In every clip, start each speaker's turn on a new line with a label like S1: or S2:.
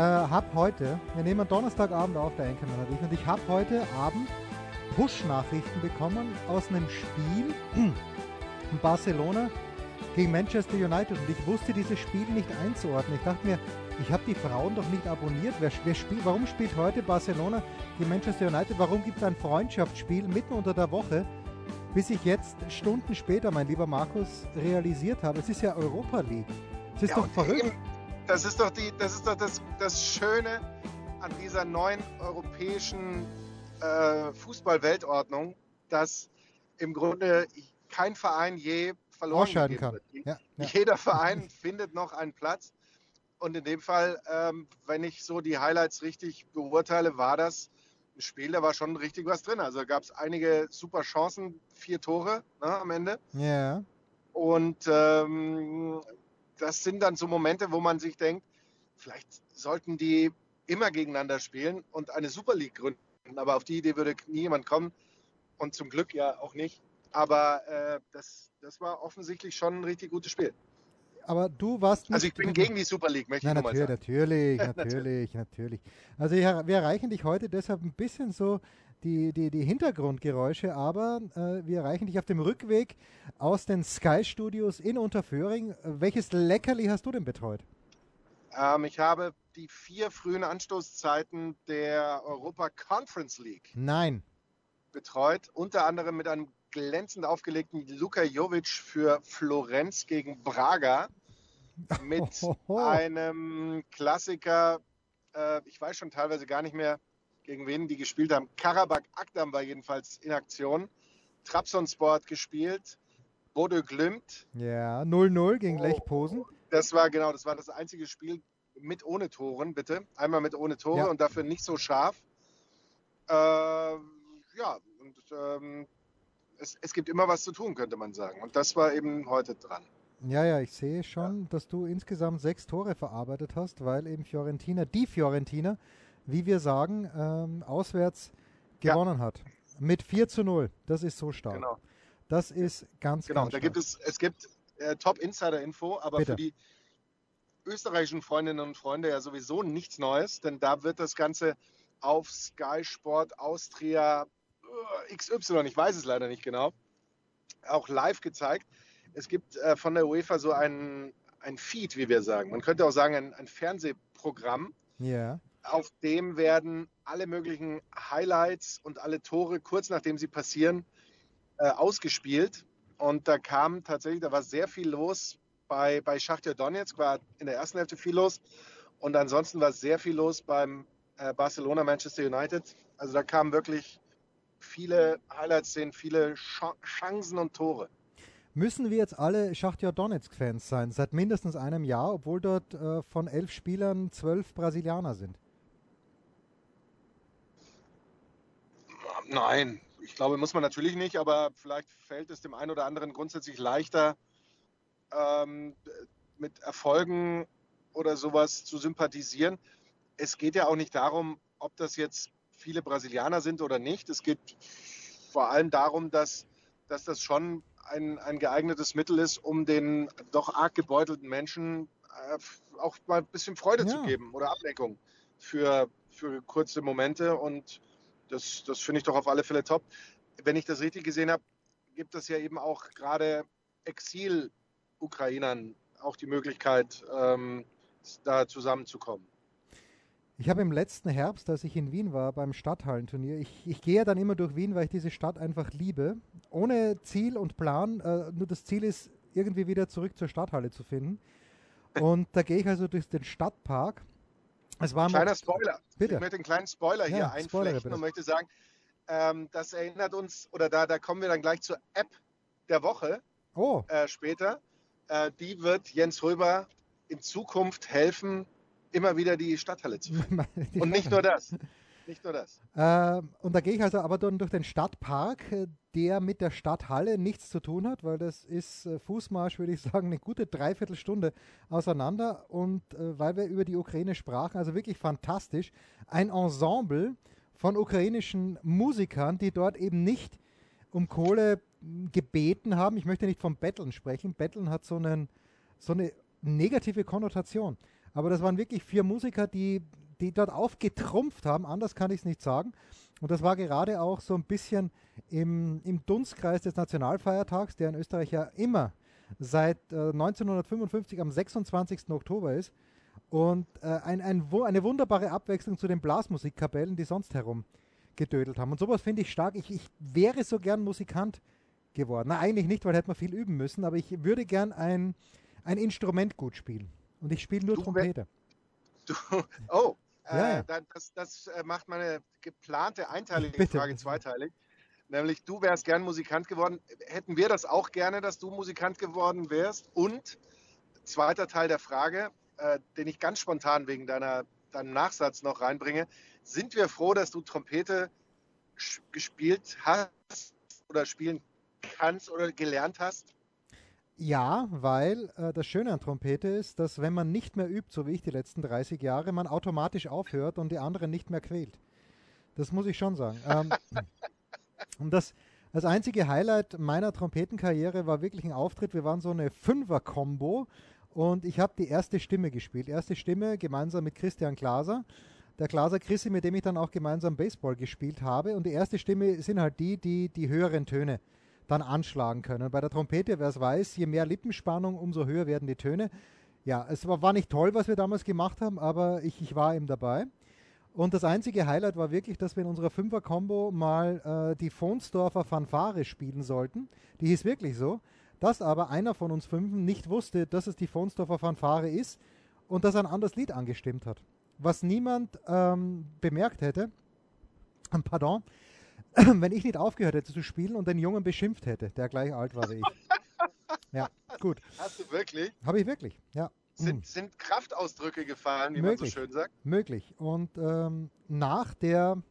S1: äh, habe heute, wir nehmen Donnerstagabend auf, der Enkermann und ich, und ich habe heute Abend Push-Nachrichten bekommen aus einem Spiel in Barcelona gegen Manchester United und ich wusste dieses Spiel nicht einzuordnen. Ich dachte mir, ich habe die Frauen doch nicht abonniert. Wer, wer spielt, warum spielt heute Barcelona gegen Manchester United? Warum gibt es ein Freundschaftsspiel mitten unter der Woche? Bis ich jetzt Stunden später, mein lieber Markus, realisiert habe, es ist ja Europa League. Es ist
S2: Ja,
S1: doch verrückt.
S2: Das ist doch, die, das, ist doch das, das Schöne an dieser neuen europäischen äh, Fußball-Weltordnung, dass im Grunde kein Verein je verloren
S1: kann. Ja, ja.
S2: Jeder Verein findet noch einen Platz. Und in dem Fall, ähm, wenn ich so die Highlights richtig beurteile, war das ein Spiel, da war schon richtig was drin. Also gab es einige super Chancen, vier Tore ne, am Ende.
S1: Ja.
S2: Und ähm, das sind dann so Momente, wo man sich denkt, vielleicht sollten die immer gegeneinander spielen und eine Super League gründen. Aber auf die Idee würde nie jemand kommen und zum Glück ja auch nicht. Aber äh, das, das war offensichtlich schon ein richtig gutes Spiel.
S1: Aber du warst nicht
S2: Also ich bin gegen die Super League, möchte
S1: Nein,
S2: ich
S1: natürlich,
S2: sagen.
S1: natürlich, natürlich, natürlich. Also wir erreichen dich heute deshalb ein bisschen so die, die, die Hintergrundgeräusche, aber äh, wir erreichen dich auf dem Rückweg aus den Sky Studios in Unterföhring. Welches Leckerli hast du denn betreut?
S2: Ähm, ich habe die vier frühen Anstoßzeiten der Europa Conference League
S1: Nein.
S2: betreut, unter anderem mit einem glänzend aufgelegten Luka Jovic für Florenz gegen Braga, mit
S1: Hohoho.
S2: einem Klassiker, äh, ich weiß schon teilweise gar nicht mehr, gegen wen die gespielt haben. Karabakh Akdam war jedenfalls in Aktion. Trabzonspor gespielt, Bodo Glimt,
S1: Ja, 0-0 gegen
S2: Oh.
S1: Lech Posen.
S2: das war genau, das war das einzige Spiel mit ohne Toren, bitte. Einmal mit ohne Tore
S1: Ja.
S2: und dafür nicht so scharf. Äh, ja, und ähm, es, es gibt immer was zu tun, könnte man sagen. Und das war eben heute dran.
S1: Ja, ja, ich sehe schon, dass du insgesamt sechs Tore verarbeitet hast, weil eben Fiorentina, die Fiorentina, wie wir sagen, ähm, auswärts
S2: Ja.
S1: gewonnen hat. Mit 4 zu 0. Das ist so stark.
S2: Genau.
S1: Das ist ganz,
S2: Genau,
S1: ganz
S2: da gibt es, es gibt äh, Top-Insider-Info, aber
S1: Bitte.
S2: für die österreichischen Freundinnen und Freunde ja sowieso nichts Neues, denn da wird das Ganze auf Sky Sport Austria äh, XY, ich weiß es leider nicht genau, auch live gezeigt. Es gibt äh, von der UEFA so ein, ein Feed, wie wir sagen. Man könnte auch sagen, ein, ein Fernsehprogramm,
S1: Ja,
S2: auf dem werden alle möglichen Highlights und alle Tore kurz nachdem sie passieren äh, ausgespielt. Und da kam tatsächlich, da war sehr viel los. Bei, bei Schachtja Donetsk war in der ersten Hälfte viel los. Und ansonsten war sehr viel los beim äh, Barcelona Manchester United. Also da kamen wirklich viele Highlights-Szenen, viele Ch Chancen und Tore.
S1: Müssen wir jetzt alle Schachtja Donetsk-Fans sein, seit mindestens einem Jahr, obwohl dort äh, von elf Spielern zwölf Brasilianer sind?
S2: Nein, ich glaube, muss man natürlich nicht, aber vielleicht fällt es dem einen oder anderen grundsätzlich leichter, ähm, mit Erfolgen oder sowas zu sympathisieren. Es geht ja auch nicht darum, ob das jetzt viele Brasilianer sind oder nicht. Es geht vor allem darum, dass, dass das schon ein, ein geeignetes Mittel ist, um den doch arg gebeutelten Menschen äh, auch mal ein bisschen Freude
S1: Ja.
S2: zu geben oder Ablenkung für, für kurze Momente. Und das, das finde ich doch auf alle Fälle top. Wenn ich das richtig gesehen habe, gibt es ja eben auch gerade Exil-Ukrainern auch die Möglichkeit, ähm, da zusammenzukommen.
S1: Ich habe im letzten Herbst, als ich in Wien war, beim Stadthallenturnier, ich, ich gehe ja dann immer durch Wien, weil ich diese Stadt einfach liebe. Ohne Ziel und Plan, äh, nur das Ziel ist, irgendwie wieder zurück zur Stadthalle zu finden. Und da gehe ich also durch den Stadtpark. Es war
S2: Kleiner Spoiler.
S1: Bitte.
S2: Ich möchte einen kleinen Spoiler hier
S1: Ja, spoilere
S2: einflechten
S1: bitte.
S2: und möchte sagen, ähm, das erinnert uns, oder da, da kommen wir dann gleich zur App der Woche
S1: Oh,
S2: äh, später. Äh, die wird Jens Röber in Zukunft helfen, immer wieder die Stadthalle zu finden. Und nicht nur das. Nicht nur das.
S1: Äh, und da gehe ich also aber dann durch den Stadtpark, äh, der mit der Stadthalle nichts zu tun hat, weil das ist äh, Fußmarsch, würde ich sagen, eine gute Dreiviertelstunde auseinander. Und äh, weil wir über die Ukraine sprachen, also wirklich fantastisch, ein Ensemble von ukrainischen Musikern, die dort eben nicht um Kohle gebeten haben. Ich möchte nicht vom Betteln sprechen. Betteln hat so, einen, so eine negative Konnotation. Aber das waren wirklich vier Musiker, die, die dort aufgetrumpft haben. Anders kann ich es nicht sagen. Und das war gerade auch so ein bisschen im, im Dunstkreis des Nationalfeiertags, der in Österreich ja immer seit äh, 1955 am 26. Oktober ist. Und äh, ein, ein, eine wunderbare Abwechslung zu den Blasmusikkapellen, die sonst herum gedödelt haben. Und sowas finde ich stark. Ich, ich wäre so gern Musikant geworden. Na, eigentlich nicht, weil hätte man viel üben müssen, aber ich würde gern ein, ein Instrument gut spielen. Und ich spiele nur du, Trompete.
S2: Du, oh, ja, äh, das, das, äh, macht meine geplante einteilige Bitte. Frage zweiteilig. Nämlich, du wärst gern Musikant geworden. Hätten wir das auch gerne, dass du Musikant geworden wärst? Und zweiter Teil der Frage, äh, den ich ganz spontan wegen deiner, deinem Nachsatz noch reinbringe. Sind wir froh, dass du Trompete gespielt hast oder spielen kannst oder gelernt hast?
S1: Ja, weil äh, das Schöne an Trompete ist, dass wenn man nicht mehr übt, so wie ich die letzten 30 Jahre, man automatisch aufhört und die anderen nicht mehr quält. Das muss ich schon sagen. Ähm, und das, das einzige Highlight meiner Trompetenkarriere war wirklich ein Auftritt. Wir waren so eine Fünfer-Kombo und ich habe die erste Stimme gespielt. Erste Stimme gemeinsam mit Christian Glaser. Der Glaser Christi, mit dem ich dann auch gemeinsam Baseball gespielt habe. Und die erste Stimme sind halt die, die die höheren Töne dann anschlagen können. Bei der Trompete, wer es weiß, je mehr Lippenspannung, umso höher werden die Töne. Ja, es war, nicht toll, was wir damals gemacht haben, aber ich, ich war eben dabei. Und das einzige Highlight war wirklich, dass wir in unserer Fünfer-Kombo mal äh, die Fonsdorfer Fanfare spielen sollten. Die hieß wirklich so dass aber einer von uns Fünfen nicht wusste, dass es die Fonsdorfer Fanfare ist und dass er ein anderes Lied angestimmt hat. Was niemand ähm, bemerkt hätte, pardon, wenn ich nicht aufgehört hätte zu spielen und den Jungen beschimpft hätte, der gleich alt war wie ich. Ja, gut.
S2: Hast du wirklich?
S1: Habe ich wirklich, ja.
S2: Sind, mhm. sind Kraftausdrücke gefallen, wie möglich, man so schön sagt?
S1: Möglich. Und ähm, nach, der,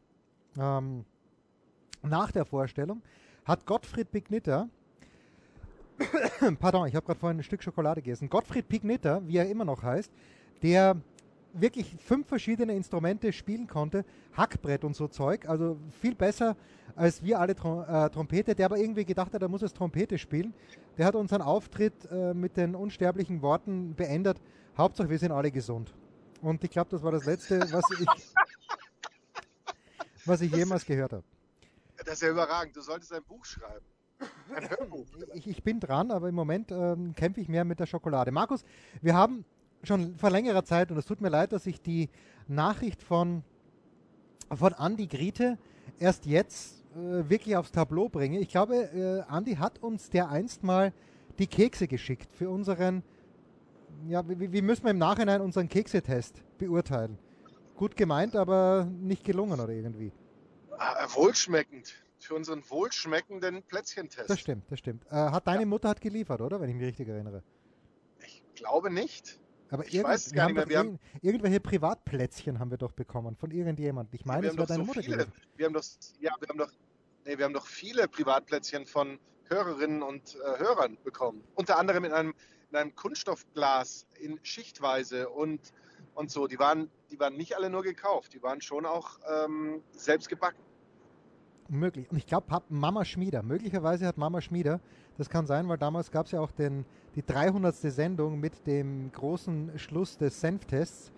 S1: ähm, nach der Vorstellung hat Gottfried Bignitter pardon, ich habe gerade vorhin ein Stück Schokolade gegessen. Gottfried Pignetter, wie er immer noch heißt, der wirklich fünf verschiedene Instrumente spielen konnte, Hackbrett und so Zeug, also viel besser als wir alle Trom äh, Trompete, der aber irgendwie gedacht hat, er muss es Trompete spielen. Der hat unseren Auftritt äh, mit den unsterblichen Worten beendet, Hauptsache wir sind alle gesund. Und ich glaube, das war das Letzte, was ich, was ich jemals gehört habe.
S2: Das ist ja überragend, du solltest ein Buch schreiben.
S1: Ich, ich, bin dran, aber im Moment ähm, kämpfe ich mehr mit der Schokolade. Markus, wir haben schon vor längerer Zeit, und es tut mir leid, dass ich die Nachricht von, von Andi Griete erst jetzt äh, wirklich aufs Tableau bringe. Ich glaube, äh, Andi hat uns der einst mal die Kekse geschickt für unseren, ja, wie, wie müssen wir im Nachhinein unseren Keksetest beurteilen? Gut gemeint, aber nicht gelungen oder irgendwie.
S2: Ah, wohlschmeckend für unseren wohlschmeckenden Plätzchentest.
S1: Das stimmt, das stimmt. Äh, hat deine ja. Mutter hat geliefert, oder? Wenn ich mich richtig erinnere.
S2: Ich glaube nicht.
S1: Aber ich weiß es gar nicht mehr. Wir haben irgendwelche Privatplätzchen haben wir doch bekommen von irgendjemandem. Ich meine,
S2: ja, es war deine so Mutter viele, Wir haben doch, ja, wir haben doch, nee, wir haben doch viele Privatplätzchen von Hörerinnen und äh, Hörern bekommen. Unter anderem in einem, in einem Kunststoffglas in Schichtweise und, und so. Die waren, die waren nicht alle nur gekauft, die waren schon auch ähm, selbst gebacken.
S1: Möglich. Und ich glaube, Mama Schmieder. Möglicherweise hat Mama Schmieder, das kann sein, weil damals gab es ja auch den, die 300. Sendung mit dem großen Schluss des Senftests.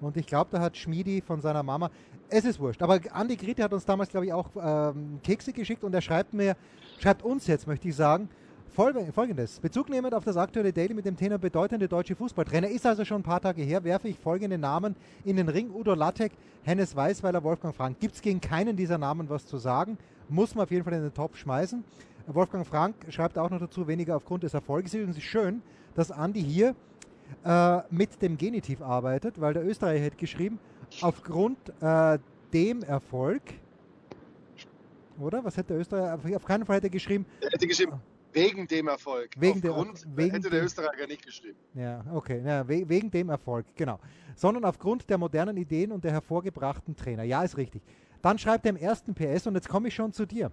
S1: Und ich glaube, da hat Schmiedi von seiner Mama, es ist wurscht, aber Andi Grete hat uns damals, glaube ich, auch ähm, Kekse geschickt und er schreibt mir, schreibt uns jetzt, möchte ich sagen, Folgendes. Bezug nehmend auf das aktuelle Daily mit dem Thema bedeutende deutsche Fußballtrainer ist also schon ein paar Tage her, werfe ich folgende Namen in den Ring. Udo Lattek, Hennes Weißweiler, Wolfgang Frank. Gibt es gegen keinen dieser Namen was zu sagen? Muss man auf jeden Fall in den Top schmeißen. Wolfgang Frank schreibt auch noch dazu, weniger aufgrund des Erfolges. Es ist schön, dass Andi hier äh, mit dem Genitiv arbeitet, weil der Österreicher hat geschrieben, aufgrund äh, dem Erfolg, oder? Was hätte der Österreicher, auf keinen Fall hätte er geschrieben.
S2: Er hätte geschrieben, Wegen dem Erfolg.
S1: Wegen Aufgrund,
S2: dem, wegen hätte der Österreicher nicht geschrieben.
S1: Ja, okay. Ja, we wegen dem Erfolg, genau. Sondern aufgrund der modernen Ideen und der hervorgebrachten Trainer. Ja, ist richtig. Dann schreibt er im ersten PS, und jetzt komme ich schon zu dir.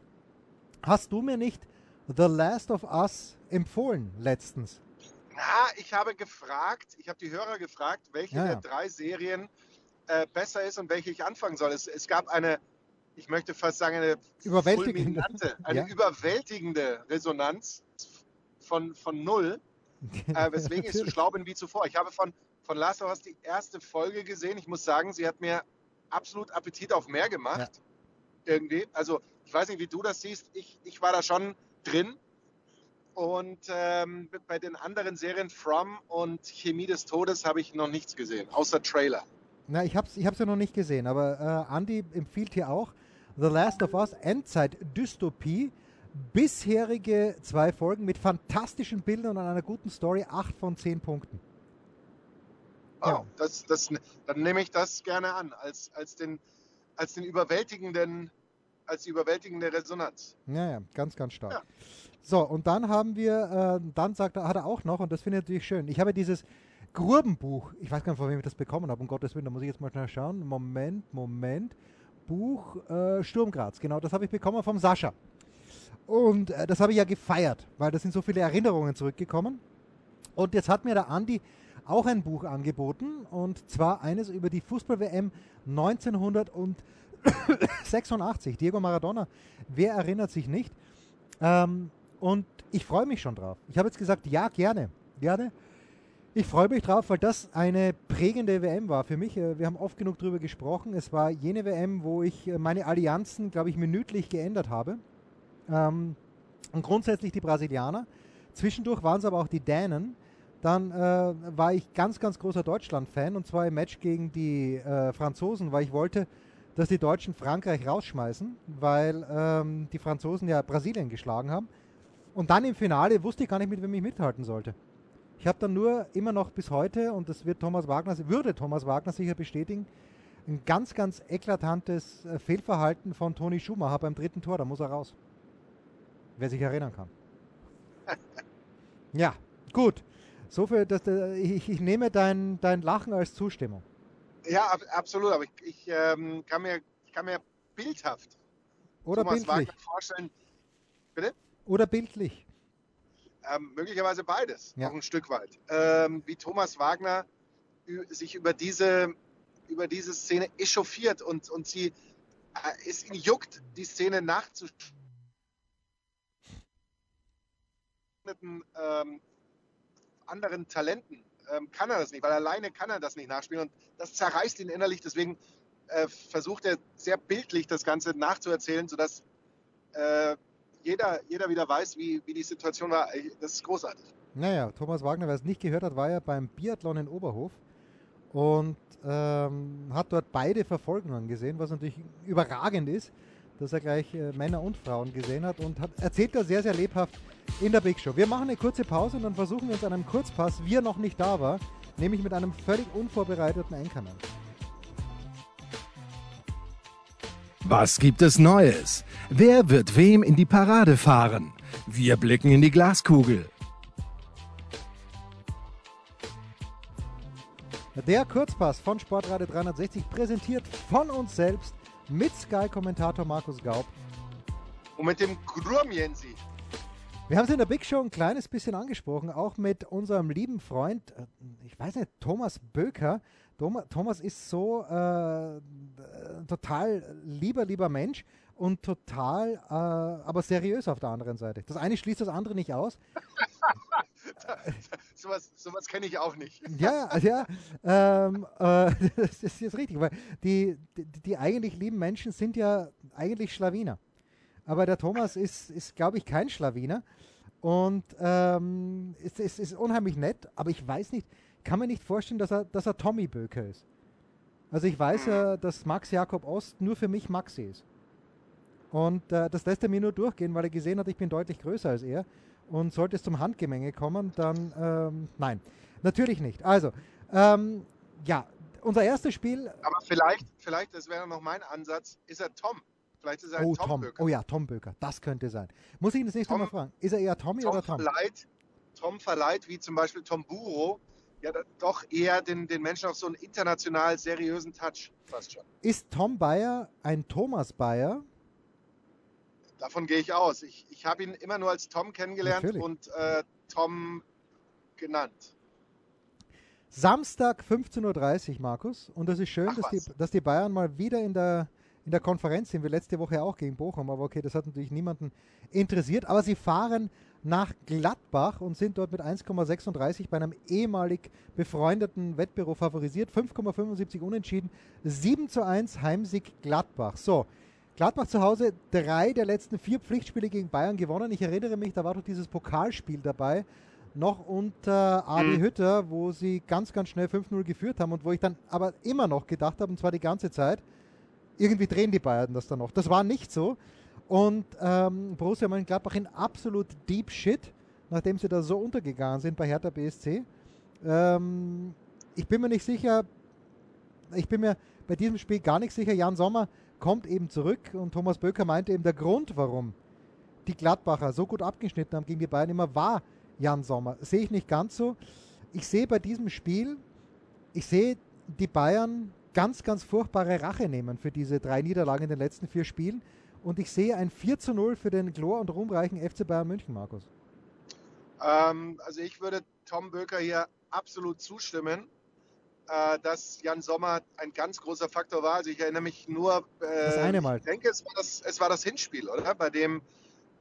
S1: Hast du mir nicht The Last of Us empfohlen letztens?
S2: Na, ich habe gefragt, ich habe die Hörer gefragt, welche
S1: Ja,
S2: der
S1: ja.
S2: drei Serien äh, besser ist und welche ich anfangen soll. Es, es gab eine, ich möchte fast sagen, eine
S1: Überwältigende.
S2: eine
S1: Ja.
S2: überwältigende Resonanz von, von null, äh, weswegen ich so schlau bin wie zuvor. Ich habe von, von Last of Us die erste Folge gesehen. Ich muss sagen, sie hat mir absolut Appetit auf mehr gemacht. Irgendwie. Also, ich weiß nicht, wie du das siehst. Ich, ich war da schon drin. Und ähm, bei den anderen Serien From und Chemie des Todes habe ich noch nichts gesehen, außer Trailer.
S1: Na, ich hab's, ich hab's ja noch nicht gesehen, aber äh, Andy empfiehlt hier auch The Last of Us Endzeit-Dystopie. Bisherige zwei Folgen mit fantastischen Bildern und einer guten Story, 8 von 10 Punkten.
S2: Oh,
S1: Ja.
S2: das, das, dann nehme ich das gerne an, als, als, den, als den überwältigenden, als die überwältigende Resonanz.
S1: Ja, ja, ganz, ganz stark.
S2: Ja.
S1: So, und dann haben wir, äh, dann sagt er, hat er auch noch, und das finde ich natürlich schön, ich habe dieses Grubenbuch, ich weiß gar nicht, von wem ich das bekommen habe, um Gottes Willen, da muss ich jetzt mal schnell schauen. Moment, Moment. Buch äh, Sturm Graz, genau, das habe ich bekommen vom Sascha. Und äh, das habe ich ja gefeiert, weil da sind so viele Erinnerungen zurückgekommen. Und jetzt hat mir der Andi auch ein Buch angeboten, und zwar eines über die Fußball-WM 1986. Diego Maradona, wer erinnert sich nicht? Ähm, und ich freue mich schon drauf. Ich habe jetzt gesagt, ja, gerne, gerne. Ich freue mich drauf, weil das eine prägende WM war für mich. Äh, Wir haben oft genug darüber gesprochen. Es war jene WM, wo ich äh, meine Allianzen, glaube ich, minütlich geändert habe. Ähm, und grundsätzlich die Brasilianer. Zwischendurch waren es aber auch die Dänen. Dann äh, war ich ganz, ganz großer Deutschland-Fan und zwar im Match gegen die äh, Franzosen, weil ich wollte, dass die Deutschen Frankreich rausschmeißen, weil ähm, die Franzosen ja Brasilien geschlagen haben. Und dann im Finale wusste ich gar nicht, mit wem ich mithalten sollte. Ich habe dann nur immer noch bis heute, und das wird Thomas Wagner, würde Thomas Wagner sicher bestätigen, ein ganz, ganz eklatantes äh, Fehlverhalten von Toni Schumacher beim dritten Tor. Da muss er raus. Wer sich erinnern kann. ja, gut. So viel, dass, äh, ich, ich nehme dein, dein Lachen als Zustimmung.
S2: Ja, ab, absolut, aber ich, ich, ähm, kann mir, ich kann mir bildhaft
S1: Oder
S2: Thomas
S1: bildlich.
S2: Wagner vorstellen,
S1: Oder bildlich.
S2: Ähm, möglicherweise beides,
S1: Ja.
S2: auch ein Stück weit, ähm, wie Thomas Wagner sich über diese, über diese Szene echauffiert und, und sie, äh, es ihn juckt, die Szene nachzuspielen. Ähm, anderen Talenten ähm, kann er das nicht, weil alleine kann er das nicht nachspielen und das zerreißt ihn innerlich. Deswegen äh, versucht er sehr bildlich das Ganze nachzuerzählen, sodass äh, jeder, jeder wieder weiß, wie, wie die Situation war. Das ist großartig.
S1: Naja, Thomas Wagner, wer es nicht gehört hat, war ja beim Biathlon in Oberhof und ähm, hat dort beide Verfolgungen gesehen, was natürlich überragend ist, dass er gleich äh, Männer und Frauen gesehen hat und hat, erzählt er sehr, sehr lebhaft in der Big Show. Wir machen eine kurze Pause und dann versuchen wir uns an einem Kurzpass, wie er noch nicht da war, nämlich mit einem völlig unvorbereiteten Einkanal.
S3: Was gibt es Neues? Wer wird wem in die Parade fahren? Wir blicken in die Glaskugel.
S1: Der Kurzpass von Sportradio 360 präsentiert von uns selbst mit Sky-Kommentator Markus Gaub.
S2: Und mit dem Grumjensi.
S1: Wir haben es in der Big Show ein kleines bisschen angesprochen, auch mit unserem lieben Freund, äh, ich weiß nicht, Thomas Böker. Thoma- Thomas ist so äh, äh, total lieber, lieber Mensch und total, äh, aber seriös auf der anderen Seite. Das eine schließt das andere nicht aus.
S2: Sowas, sowas kenne ich auch nicht.
S1: Ja, ja, ähm, äh, das ist jetzt richtig, weil die, die, die eigentlich lieben Menschen sind ja eigentlich Schlawiner. Aber der Thomas ist, ist glaube ich, kein Schlawiner und ähm, ist, ist, ist unheimlich nett, aber ich weiß nicht, kann mir nicht vorstellen, dass er, dass er Tommy Böker ist. Also ich weiß ja, dass Max Jakob Ost nur für mich Maxi ist. Und äh, das lässt er mir nur durchgehen, weil er gesehen hat, ich bin deutlich größer als er. Und sollte es zum Handgemenge kommen, dann ähm, nein, natürlich nicht. Also, ähm, ja, unser erstes Spiel.
S2: Aber vielleicht, vielleicht, das wäre noch mein Ansatz, ist er Tom. Vielleicht ist er
S1: Oh,
S2: Tom,
S1: Tom.
S2: Böker.
S1: Oh ja, Tom Böker. Das könnte sein. Muss ich ihn das nächste
S2: Tom-
S1: Mal fragen? Ist er eher Tommy
S2: Tom,
S1: oder Tom?
S2: verleiht, Tom verleiht, wie zum Beispiel Tom Buro, ja doch eher den, den Menschen auf so einen international seriösen Touch fast schon.
S1: Ist Tom Bayer ein Thomas Bayer?
S2: Davon gehe ich aus. Ich, ich habe ihn immer nur als Tom kennengelernt
S1: Natürlich.
S2: und äh, Tom genannt.
S1: Samstag 15.30 Uhr, Markus. Und es ist schön,
S2: Ach
S1: dass die, dass die Bayern mal wieder in der, in der Konferenz sind. Wir letzte Woche auch gegen Bochum, aber okay, das hat natürlich niemanden interessiert. Aber sie fahren nach Gladbach und sind dort mit 1,36 bei einem ehemalig befreundeten Wettbüro favorisiert. 5,75 unentschieden, 7 zu 1 Heimsieg Gladbach. So, Gladbach zu Hause drei der letzten vier Pflichtspiele gegen Bayern gewonnen. Ich erinnere mich, da war doch dieses Pokalspiel dabei, noch unter Adi
S2: Mhm.
S1: Hütter, wo sie ganz, ganz schnell 5-0 geführt haben und wo ich dann aber immer noch gedacht habe, und zwar die ganze Zeit, irgendwie drehen die Bayern das dann noch. Das war nicht so. Und ähm, Borussia Mönchengladbach in absolut deep shit, nachdem sie da so untergegangen sind bei Hertha BSC. Ähm, ich bin mir nicht sicher, ich bin mir bei diesem Spiel gar nicht sicher. Jan Sommer kommt eben zurück und Thomas Böker meinte eben, der Grund, warum die Gladbacher so gut abgeschnitten haben gegen die Bayern immer, war Jan Sommer. Sehe ich nicht ganz so. Ich sehe bei diesem Spiel, ich sehe die Bayern ganz, ganz furchtbare Rache nehmen für diese drei Niederlagen in den letzten vier Spielen. Und ich sehe ein 4 zu 0 für den glor- und ruhmreichen FC Bayern München, Markus.
S2: Ähm, also ich würde Tom Böker hier absolut zustimmen, äh, dass Jan Sommer ein ganz großer Faktor war. Also ich erinnere mich nur, äh,
S1: Das eine Mal.
S2: ich denke, es war das, es war das Hinspiel, oder? Bei dem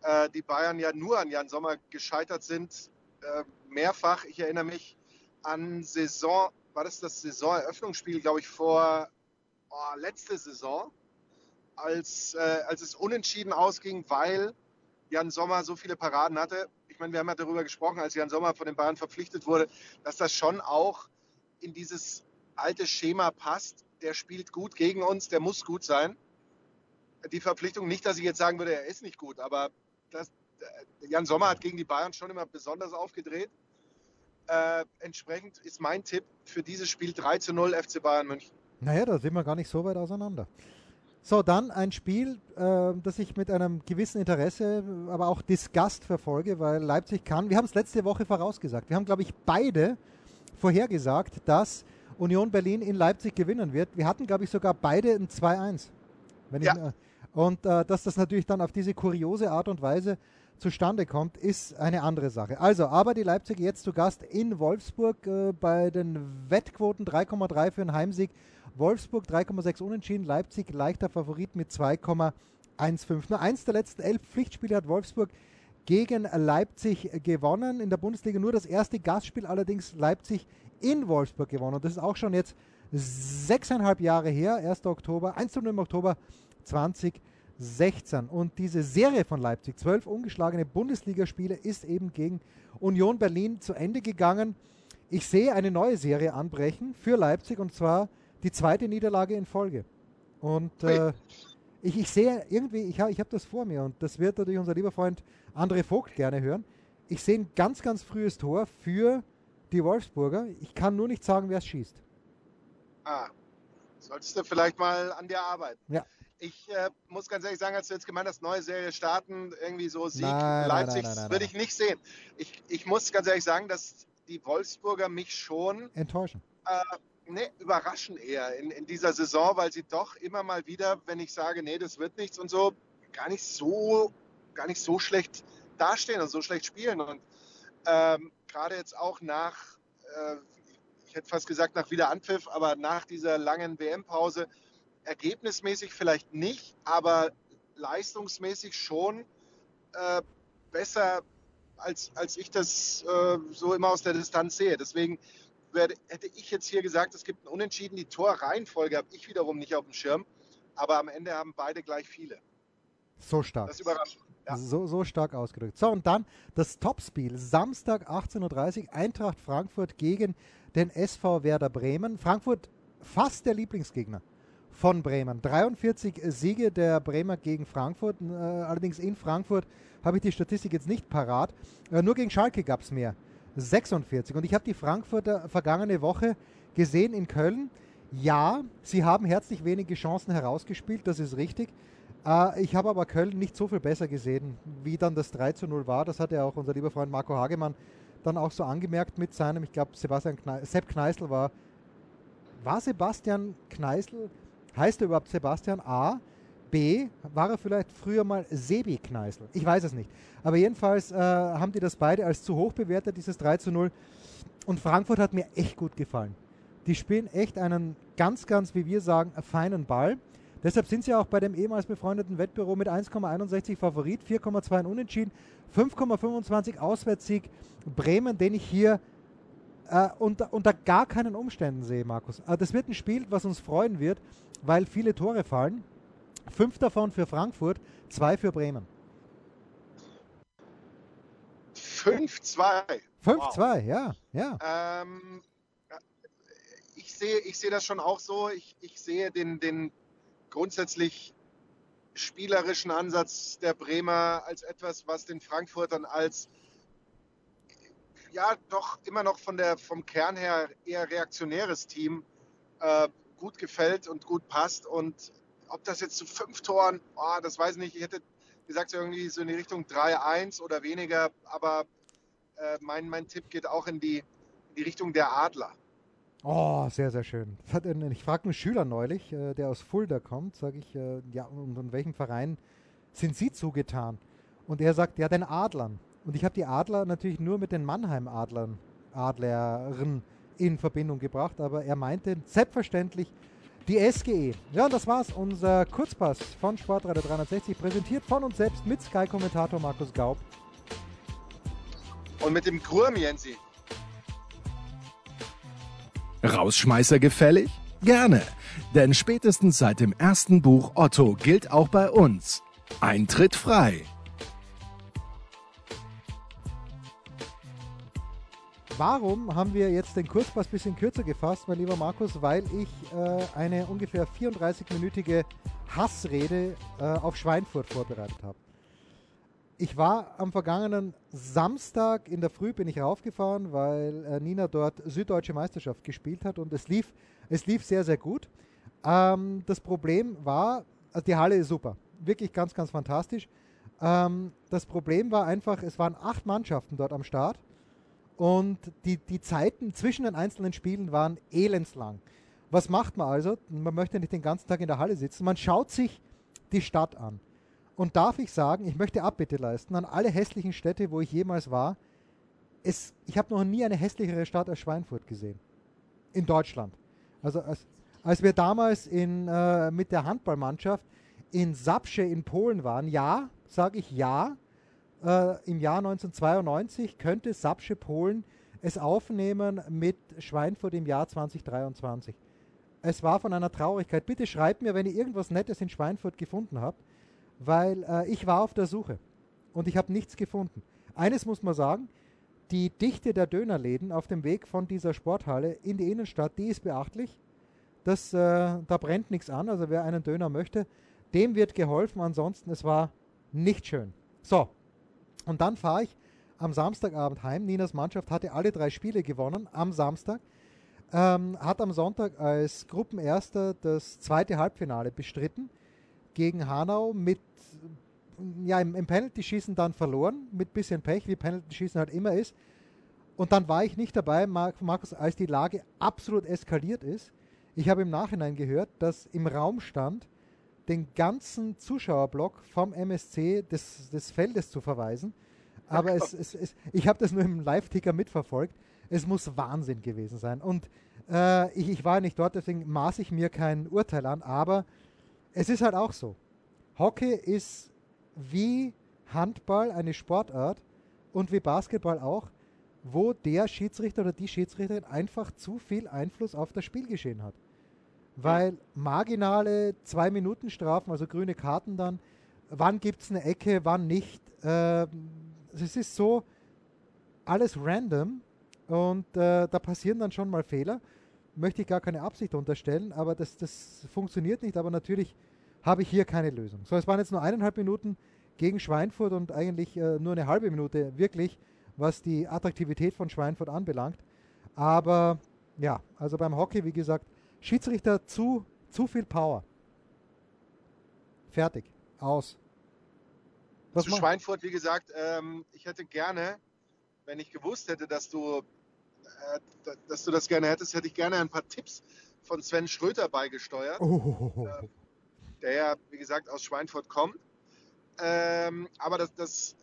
S2: äh, die Bayern ja nur an Jan Sommer gescheitert sind, äh, mehrfach. Ich erinnere mich an Saison, war das das Saisoneröffnungsspiel, glaube ich, vor oh, letzte Saison, als, äh, als es unentschieden ausging, weil Jan Sommer so viele Paraden hatte. Ich meine, wir haben ja darüber gesprochen, als Jan Sommer von den Bayern verpflichtet wurde, dass das schon auch in dieses alte Schema passt. Der spielt gut gegen uns, der muss gut sein. Die Verpflichtung, nicht, dass ich jetzt sagen würde, er ist nicht gut, aber das, äh, Jan Sommer hat gegen die Bayern schon immer besonders aufgedreht. Äh, entsprechend ist mein Tipp für dieses Spiel 3 zu 0 FC Bayern München.
S1: Naja, da sind wir gar nicht so weit auseinander. So, dann ein Spiel, äh, das ich mit einem gewissen Interesse, aber auch Disgust verfolge, weil Leipzig kann. Wir haben es letzte Woche vorausgesagt. Wir haben, glaube ich, beide vorhergesagt, dass Union Berlin in Leipzig gewinnen wird. Wir hatten, glaube ich, sogar beide ein 2-1. Wenn
S2: Ja.
S1: äh, und äh, dass das natürlich dann auf diese kuriose Art und Weise zustande kommt, ist eine andere Sache. Also, aber die Leipziger jetzt zu Gast in Wolfsburg äh, bei den Wettquoten 3,3 für einen Heimsieg. Wolfsburg 3,6 unentschieden, Leipzig leichter Favorit mit 2,15. Nur eins der letzten elf Pflichtspiele hat Wolfsburg gegen Leipzig gewonnen. In der Bundesliga nur das erste Gastspiel allerdings Leipzig in Wolfsburg gewonnen. Und das ist auch schon jetzt sechseinhalb Jahre her, 1. Oktober, 1. im Oktober 2016. Und diese Serie von Leipzig, zwölf ungeschlagene Bundesligaspiele, ist eben gegen Union Berlin zu Ende gegangen. Ich sehe eine neue Serie anbrechen für Leipzig und zwar die zweite Niederlage in Folge. Und äh, ich, ich sehe irgendwie, ich, ich habe das vor mir und das wird natürlich unser lieber Freund André Vogt gerne hören. Ich sehe ein ganz, ganz frühes Tor für die Wolfsburger. Ich kann nur nicht sagen, wer es schießt.
S2: Ah, solltest du vielleicht mal an dir arbeiten.
S1: Ja.
S2: Ich äh, muss ganz ehrlich sagen, als du jetzt gemeint hast, neue Serie starten, irgendwie so Sieg
S1: Nein,
S2: Leipzig, würde ich nicht sehen. Ich, ich muss ganz ehrlich sagen, dass die Wolfsburger mich schon
S1: Enttäuschen.
S2: ne, überraschen eher in, in dieser Saison, weil sie doch immer mal wieder, wenn ich sage, nee, das wird nichts und so, gar nicht so, gar nicht so schlecht dastehen und so schlecht spielen. Und ähm, gerade jetzt auch nach, äh, ich hätte fast gesagt nach Wiederanpfiff, aber nach dieser langen WM-Pause, ergebnismäßig vielleicht nicht, aber leistungsmäßig schon äh, besser, als, als ich das äh, so immer aus der Distanz sehe. Deswegen werde, hätte ich jetzt hier gesagt, es gibt ein Unentschieden. Die Torreihenfolge habe ich wiederum nicht auf dem Schirm, aber am Ende haben beide gleich viele.
S1: So stark.
S2: Das überrascht. Ja.
S1: So, so stark ausgedrückt. So, und dann das Topspiel. Samstag 18.30 Uhr, Eintracht Frankfurt gegen den SV Werder Bremen. Frankfurt fast der Lieblingsgegner von Bremen. 43 Siege der Bremer gegen Frankfurt. Äh, allerdings in Frankfurt habe ich die Statistik jetzt nicht parat. Äh, nur gegen Schalke gab es mehr. 46. Und ich habe die Frankfurter vergangene Woche gesehen in Köln. Ja, sie haben herzlich wenige Chancen herausgespielt, das ist richtig. Äh, ich habe aber Köln nicht so viel besser gesehen, wie dann das 3 zu 0 war. Das hat ja auch unser lieber Freund Marco Hagemann dann auch so angemerkt mit seinem, ich glaube, Sebastian Kne Sepp Kneißl war, war Sebastian Kneißl, heißt er überhaupt Sebastian A? B, war er vielleicht früher mal Sebi Kneißl? Ich weiß es nicht. Aber jedenfalls äh, haben die das beide als zu hoch bewertet, dieses 3 zu 0. Und Frankfurt hat mir echt gut gefallen. Die spielen echt einen ganz, ganz, wie wir sagen, feinen Ball. Deshalb sind sie auch bei dem ehemals befreundeten Wettbüro mit 1,61 Favorit, 4,2 Unentschieden, 5,25 Auswärtssieg Bremen, den ich hier äh, unter, unter gar keinen Umständen sehe, Markus. Äh, das wird ein Spiel, was uns freuen wird, weil viele Tore fallen. Fünf davon für Frankfurt, zwei für Bremen.
S2: 5-2.
S1: 5-2, wow. ja. ja.
S2: Ähm, ich sehe ich seh das schon auch so. Ich, ich sehe den, den grundsätzlich spielerischen Ansatz der Bremer als etwas, was den Frankfurtern als ja doch immer noch von der, vom Kern her eher reaktionäres Team äh, gut gefällt und gut passt. Und ob das jetzt zu fünf Toren, oh, das weiß ich nicht. Ich hätte gesagt, irgendwie so in die Richtung 3-1 oder weniger. Aber äh, mein, mein Tipp geht auch in die, in die Richtung der Adler.
S1: Oh, sehr, sehr schön. Ich fragte einen Schüler neulich, äh, der aus Fulda kommt, sage ich, äh, ja, und in welchem Verein sind Sie zugetan? Und er sagt, ja, den Adlern. Und ich habe die Adler natürlich nur mit den Mannheim-Adlern, Adlern in Verbindung gebracht, aber er meinte selbstverständlich die SGE. Ja, das war's, unser Kurzpass von Sportradio 360, präsentiert von uns selbst mit Sky-Kommentator Markus Gaub.
S2: Und mit dem Kurm, Jensi.
S3: Rausschmeißer gefällig? Gerne, denn spätestens seit dem ersten Buch Otto gilt auch bei uns. Eintritt frei.
S1: Warum haben wir jetzt den Kurzpass ein bisschen kürzer gefasst, mein lieber Markus? Weil ich äh, eine ungefähr 34-minütige Hassrede äh, auf Schweinfurt vorbereitet habe. Ich war am vergangenen Samstag in der Früh bin ich raufgefahren, weil äh, Nina dort Süddeutsche Meisterschaft gespielt hat und es lief, es lief sehr, sehr gut. Ähm, das Problem war, also die Halle ist super, wirklich ganz, ganz fantastisch. Ähm, das Problem war einfach, es waren acht Mannschaften dort am Start und die, die Zeiten zwischen den einzelnen Spielen waren elendslang. Was macht man also? Man möchte nicht den ganzen Tag in der Halle sitzen, man schaut sich die Stadt an. Und darf ich sagen, ich möchte Abbitte leisten an alle hässlichen Städte, wo ich jemals war. Es, ich habe noch nie eine hässlichere Stadt als Schweinfurt gesehen. In Deutschland. Also als, als wir damals in, äh, mit der Handballmannschaft in Sapsche in Polen waren, ja, sage ich ja, äh, im Jahr 1992 könnte Sapsche Polen es aufnehmen mit Schweinfurt im Jahr 2023. Es war von einer Traurigkeit. Bitte schreibt mir, wenn ihr irgendwas Nettes in Schweinfurt gefunden habt weil äh, ich war auf der Suche und ich habe nichts gefunden. Eines muss man sagen, die Dichte der Dönerläden auf dem Weg von dieser Sporthalle in die Innenstadt, die ist beachtlich. Das, äh, da brennt nichts an, also wer einen Döner möchte, dem wird geholfen. Ansonsten, es war nicht schön. So, und dann fahre ich am Samstagabend heim. Ninas Mannschaft hatte alle drei Spiele gewonnen am Samstag. Ähm, hat am Sonntag als Gruppenerster das zweite Halbfinale bestritten gegen Hanau mit ja, im, im Penalty-Schießen dann verloren, mit bisschen Pech, wie Penalty-Schießen halt immer ist. Und dann war ich nicht dabei, Markus, als die Lage absolut eskaliert ist. Ich habe im Nachhinein gehört, dass im Raum stand, den ganzen Zuschauerblock vom MSC des, des Feldes zu verweisen. Aber es, es, es, ich habe das nur im Live-Ticker mitverfolgt. Es muss Wahnsinn gewesen sein. Und äh, ich, ich war nicht dort, deswegen maße ich mir kein Urteil an. Aber es ist halt auch so. Hockey ist wie Handball eine Sportart und wie Basketball auch, wo der Schiedsrichter oder die Schiedsrichterin einfach zu viel Einfluss auf das Spielgeschehen hat. Weil marginale zwei Minuten Strafen, also grüne Karten dann, wann gibt es eine Ecke, wann nicht. Äh, es ist so alles random und äh, da passieren dann schon mal Fehler möchte ich gar keine Absicht unterstellen, aber das, das funktioniert nicht. Aber natürlich habe ich hier keine Lösung. So, es waren jetzt nur eineinhalb Minuten gegen Schweinfurt und eigentlich äh, nur eine halbe Minute wirklich, was die Attraktivität von Schweinfurt anbelangt. Aber ja, also beim Hockey, wie gesagt, Schiedsrichter zu, zu viel Power. Fertig. Aus.
S2: Was Zu Schweinfurt, wie gesagt, ähm, ich hätte gerne wenn ich gewusst hätte, dass du, äh, dass du das gerne hättest, hätte ich gerne ein paar Tipps von Sven Schröter beigesteuert,
S1: Oh,
S2: äh, der ja, wie gesagt, aus Schweinfurt kommt. Ähm, aber das, das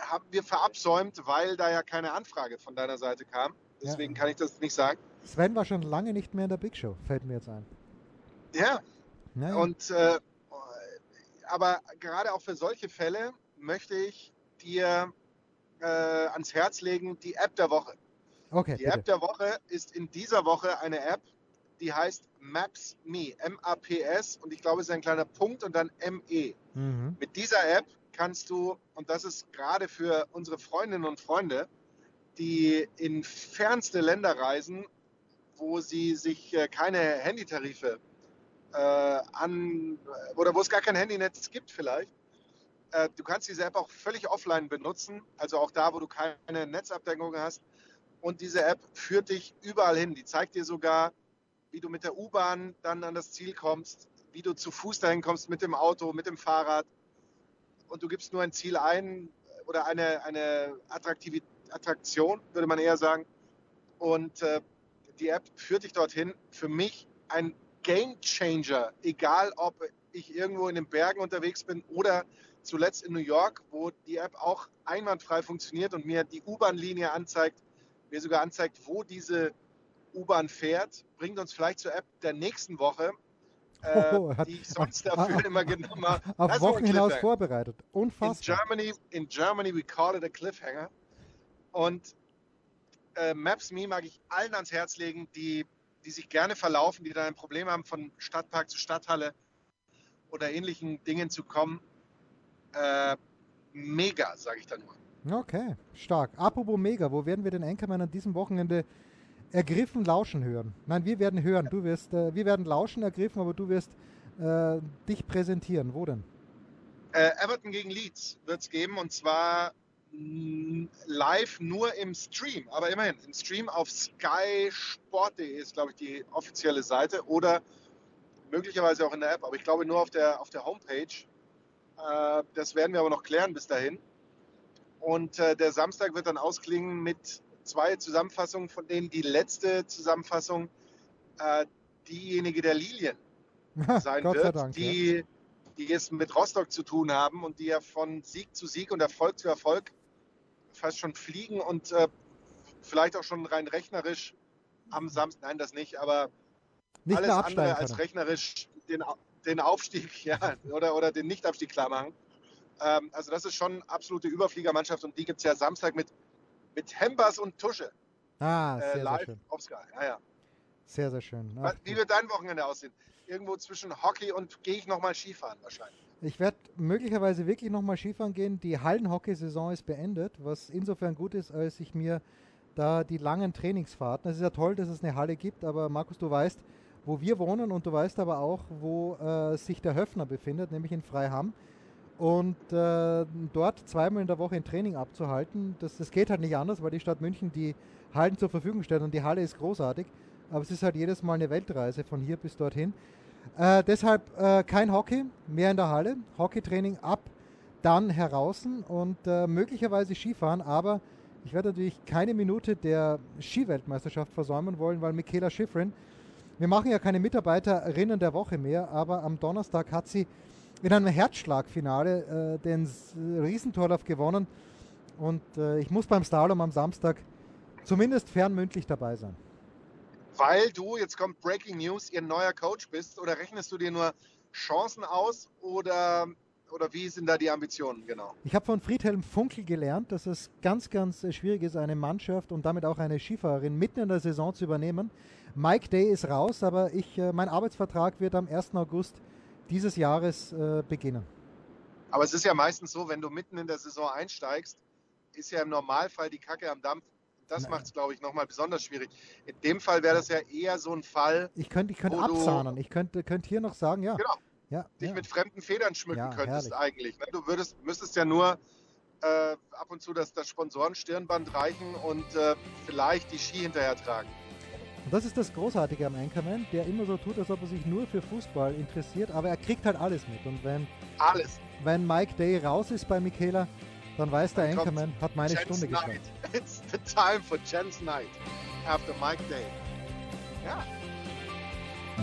S2: haben wir verabsäumt, weil da ja keine Anfrage von deiner Seite kam. Deswegen
S1: Ja.
S2: kann ich das nicht sagen.
S1: Sven war schon lange nicht mehr in der Big Show, fällt mir jetzt ein.
S2: Ja,
S1: Naja.
S2: Und äh, aber gerade auch für solche Fälle möchte ich dir äh, ans Herz legen die App der Woche.
S1: okay,
S2: Die
S1: bitte.
S2: App der Woche ist in dieser Woche eine App, die heißt Maps Me, M-A-P-S und ich glaube, es ist ein kleiner Punkt und dann M-E.
S1: Mhm.
S2: Mit dieser App kannst du, und das ist gerade für unsere Freundinnen und Freunde, die in fernste Länder reisen, wo sie sich äh, keine Handytarife äh, an oder wo es gar kein Handynetz gibt vielleicht. Äh, du kannst diese App auch völlig offline benutzen, also auch da, wo du keine Netzabdeckung hast. Und diese App führt dich überall hin. Die zeigt dir sogar, wie du mit der U-Bahn dann an das Ziel kommst, wie du zu Fuß dahin kommst, mit dem Auto, mit dem Fahrrad. Und du gibst nur ein Ziel ein oder eine, eine Attraktivi- Attraktion, würde man eher sagen. Und äh, die App führt dich dorthin. Für mich ein Game Changer, egal ob ich irgendwo in den Bergen unterwegs bin oder zuletzt in New York, wo die App auch einwandfrei funktioniert und mir die U-Bahn-Linie anzeigt, mir sogar anzeigt, wo diese U-Bahn fährt, bringt uns vielleicht zur App der nächsten Woche, äh,
S1: Oh, hat-
S2: die ich sonst dafür
S1: auf-
S2: immer genommen habe.
S1: Auf Wochen hinaus vorbereitet.
S2: In
S1: Unfassbar.
S2: Germany, in Germany, we call it a cliffhanger. Und äh, Maps.me mag ich allen ans Herz legen, die, die sich gerne verlaufen, die da ein Problem haben, von Stadtpark zu Stadthalle oder ähnlichen Dingen zu kommen. Äh, mega, sage ich da nur.
S1: Okay, stark. Apropos Mega, wo werden wir den Anchorman an diesem Wochenende ergriffen lauschen hören? Nein, wir werden hören. Du wirst, äh, wir werden lauschen ergriffen, aber du wirst äh, dich präsentieren. Wo denn?
S2: Äh, Everton gegen Leeds wird es geben und zwar live nur im Stream, aber immerhin im Stream auf skysport.de ist, glaube ich, die offizielle Seite oder möglicherweise auch in der App, aber ich glaube nur auf der, auf der Homepage. Äh, das werden wir aber noch klären bis dahin. Und äh, der Samstag wird dann ausklingen mit zwei Zusammenfassungen, von denen die letzte Zusammenfassung äh, diejenige der Lilien sein wird,
S1: Dank. ja.
S2: die, die es mit Rostock zu tun haben und die ja von Sieg zu Sieg und Erfolg zu Erfolg fast schon fliegen und äh, vielleicht auch schon rein rechnerisch am Samstag, nein, das nicht, aber
S1: Nicht
S2: alles andere als rechnerisch den, den Aufstieg ja, oder, oder den Nichtabstieg klar machen. Ähm, also das ist schon absolute Überfliegermannschaft und die gibt es ja Samstag mit, mit Hembers und Tusche
S1: Ah,
S2: äh,
S1: sehr, sehr
S2: live
S1: schön.
S2: auf Sky. Ja, ja.
S1: Sehr, sehr schön. Ach,
S2: wie wird dein Wochenende aussehen? Irgendwo zwischen Hockey und gehe ich nochmal Skifahren wahrscheinlich.
S1: Ich werde möglicherweise wirklich nochmal Skifahren gehen. Die Hallenhockey-Saison ist beendet, was insofern gut ist, als ich mir da die langen Trainingsfahrten. Es ist ja toll, dass es eine Halle gibt, aber Markus, du weißt, wo wir wohnen und du weißt aber auch, wo äh, sich der Höfner befindet, nämlich in Freiham. Und äh, dort zweimal in der Woche ein Training abzuhalten, das, das geht halt nicht anders, weil die Stadt München die Hallen zur Verfügung stellt und die Halle ist großartig. Aber es ist halt jedes Mal eine Weltreise von hier bis dorthin. Äh, deshalb äh, kein Hockey, mehr in der Halle. Hockeytraining ab, dann heraußen und äh, möglicherweise Skifahren. Aber ich werde natürlich keine Minute der Skiweltmeisterschaft versäumen wollen, weil Michaela Schifrin, wir machen ja keine Mitarbeiterinnen der Woche mehr, aber am Donnerstag hat sie in einem Herzschlagfinale äh, den Riesentorlauf gewonnen. Und äh, ich muss beim Slalom am Samstag zumindest fernmündlich dabei sein.
S2: Weil du, jetzt kommt Breaking News, ihr neuer Coach bist oder rechnest du dir nur Chancen aus oder, oder wie sind da die Ambitionen genau?
S1: Ich habe von Friedhelm Funkel gelernt, dass es ganz, ganz äh, schwierig ist, eine Mannschaft und damit auch eine Skifahrerin mitten in der Saison zu übernehmen. Mike Day ist raus, aber ich, äh, mein Arbeitsvertrag wird am 1. August dieses Jahres äh, beginnen.
S2: Aber es ist ja meistens so, wenn du mitten in der Saison einsteigst, ist ja im Normalfall die Kacke am Dampf. Das macht es, glaube ich, nochmal besonders schwierig. In dem Fall wäre das ja eher so ein Fall,
S1: Ich könnte ich könnte absahnen. Ich könnte, könnte hier noch sagen, ja.
S2: Genau.
S1: ja,
S2: dich
S1: ja.
S2: mit fremden Federn schmücken
S1: Ja,
S2: könntest
S1: herrlich.
S2: eigentlich. Ne? Du würdest, müsstest ja nur äh, ab und zu das, das Sponsorenstirnband reichen und äh, vielleicht die Ski hinterher tragen.
S1: Und das ist das Großartige am Anchorman, der immer so tut, als ob er sich nur für Fußball interessiert, aber er kriegt halt alles mit. Und wenn,
S2: Alles.
S1: wenn Mike Day raus ist bei Michaela, dann weiß der
S2: Dann
S1: Anchorman, hat meine Stunde geschafft.
S2: It's the time for Jen's night after Mike Day. Ja.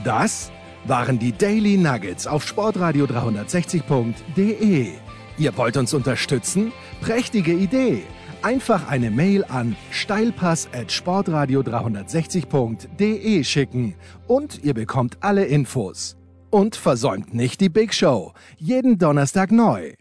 S3: Das waren die Daily Nuggets auf Sportradio 360.de. Ihr wollt uns unterstützen? Prächtige Idee! Einfach eine Mail an steilpass at sportradio 360.de schicken und ihr bekommt alle Infos. Und versäumt nicht die Big Show. Jeden Donnerstag neu.